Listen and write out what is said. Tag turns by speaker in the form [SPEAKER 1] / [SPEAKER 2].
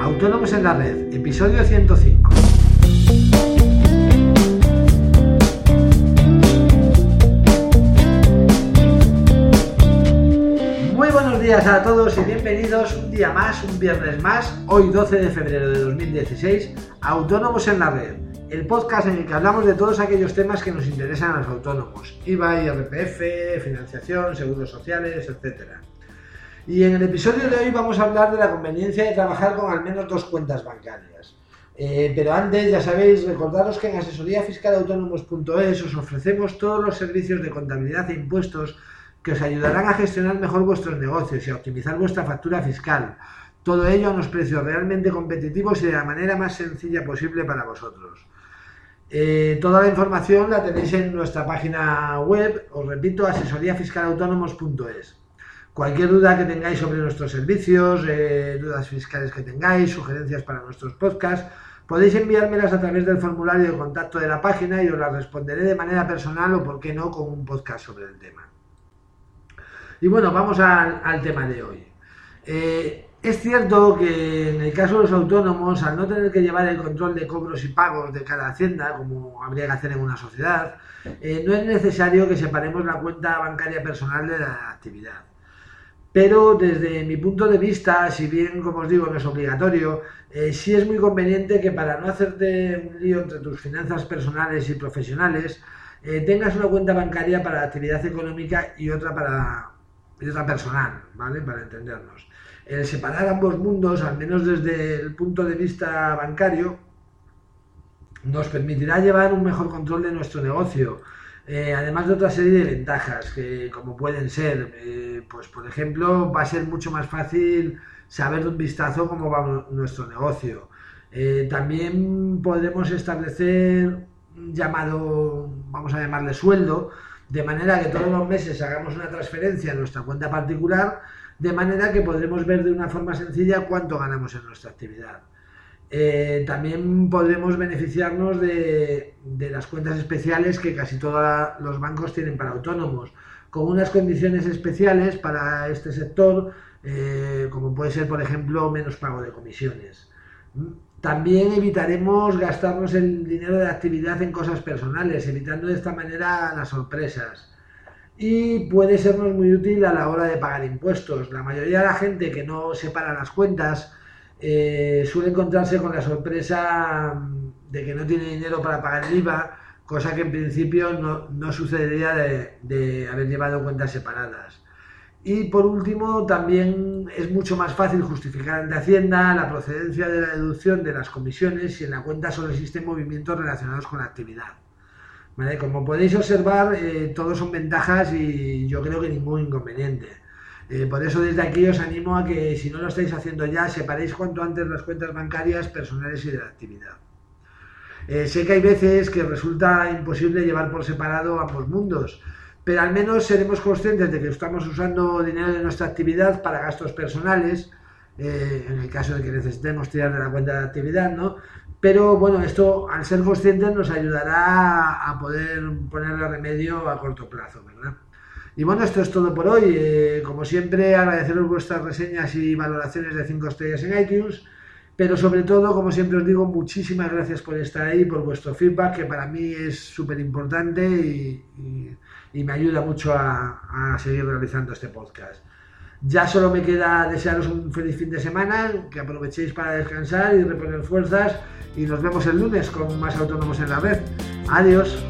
[SPEAKER 1] Autónomos en la Red, episodio 105. Muy buenos días a todos y bienvenidos un día más, un viernes más, hoy 12 de febrero de 2016, Autónomos en la Red, el podcast en el que hablamos de todos aquellos temas que nos interesan a los autónomos, IVA, IRPF, financiación, seguros sociales, etcétera. Y en el episodio de hoy vamos a hablar de la conveniencia de trabajar con al menos dos cuentas bancarias. Eh, pero antes, ya sabéis, recordaros que en asesoríafiscalautónomos.es os ofrecemos todos los servicios de contabilidad e impuestos que os ayudarán a gestionar mejor vuestros negocios y a optimizar vuestra factura fiscal. Todo ello a unos precios realmente competitivos y de la manera más sencilla posible para vosotros. Eh, toda la información la tenéis en nuestra página web, os repito, asesoríafiscalautónomos.es. Cualquier duda que tengáis sobre nuestros servicios, eh, dudas fiscales que tengáis, sugerencias para nuestros podcasts, podéis enviármelas a través del formulario de contacto de la página y os las responderé de manera personal o, por qué no, con un podcast sobre el tema. Y bueno, vamos al, tema de hoy. Eh, es cierto que en el caso de los autónomos, al no tener que llevar el control de cobros y pagos de cada hacienda, como habría que hacer en una sociedad, eh, no es necesario que separemos la cuenta bancaria personal de la actividad. Pero desde mi punto de vista, si bien, como os digo, no es obligatorio, eh, sí es muy conveniente que para no hacerte un lío entre tus finanzas personales y profesionales, eh, tengas una cuenta bancaria para actividad económica y otra para y otra personal, ¿vale? Para entendernos. El separar ambos mundos, al menos desde el punto de vista bancario, nos permitirá llevar un mejor control de nuestro negocio, eh, además de otra serie de ventajas, que como pueden ser, eh, pues por ejemplo, va a ser mucho más fácil saber de un vistazo cómo va nuestro negocio. Eh, también podemos establecer un llamado, vamos a llamarle sueldo, de manera que todos los meses hagamos una transferencia a nuestra cuenta particular, de manera que podremos ver de una forma sencilla cuánto ganamos en nuestra actividad. Eh, también podremos beneficiarnos de, las cuentas especiales que casi todos los bancos tienen para autónomos, con unas condiciones especiales para este sector, eh, como puede ser, por ejemplo, menos pago de comisiones. También evitaremos gastarnos el dinero de actividad en cosas personales, evitando de esta manera las sorpresas. Y puede sernos muy útil a la hora de pagar impuestos. La mayoría de la gente que no separa las cuentas, eh, suele encontrarse con la sorpresa mm, de que no tiene dinero para pagar el IVA, cosa que en principio no, sucedería de, haber llevado cuentas separadas. Y por último, también es mucho más fácil justificar ante Hacienda la procedencia de la deducción de las comisiones si en la cuenta solo existen movimientos relacionados con la actividad. Como podéis observar, eh, todos son ventajas y yo creo que ningún inconveniente. Eh, por eso desde aquí os animo a que si no lo estáis haciendo ya, separéis cuanto antes las cuentas bancarias personales y de la actividad. Eh, sé que hay veces que resulta imposible llevar por separado ambos mundos, pero al menos seremos conscientes de que estamos usando dinero de nuestra actividad para gastos personales, eh, en el caso de que necesitemos tirar de la cuenta de actividad, ¿no? Pero bueno, esto al ser conscientes nos ayudará a poder ponerle remedio a corto plazo, ¿verdad? Y bueno, esto es todo por hoy. Eh, como siempre, agradeceros vuestras reseñas y valoraciones de 5 estrellas en iTunes. Pero sobre todo, como siempre os digo, muchísimas gracias por estar ahí, por vuestro feedback, que para mí es súper importante y, me ayuda mucho a, a seguir realizando este podcast. Ya solo me queda desearos un feliz fin de semana, que aprovechéis para descansar y reponer fuerzas y nos vemos el lunes con más autónomos en la red. Adiós.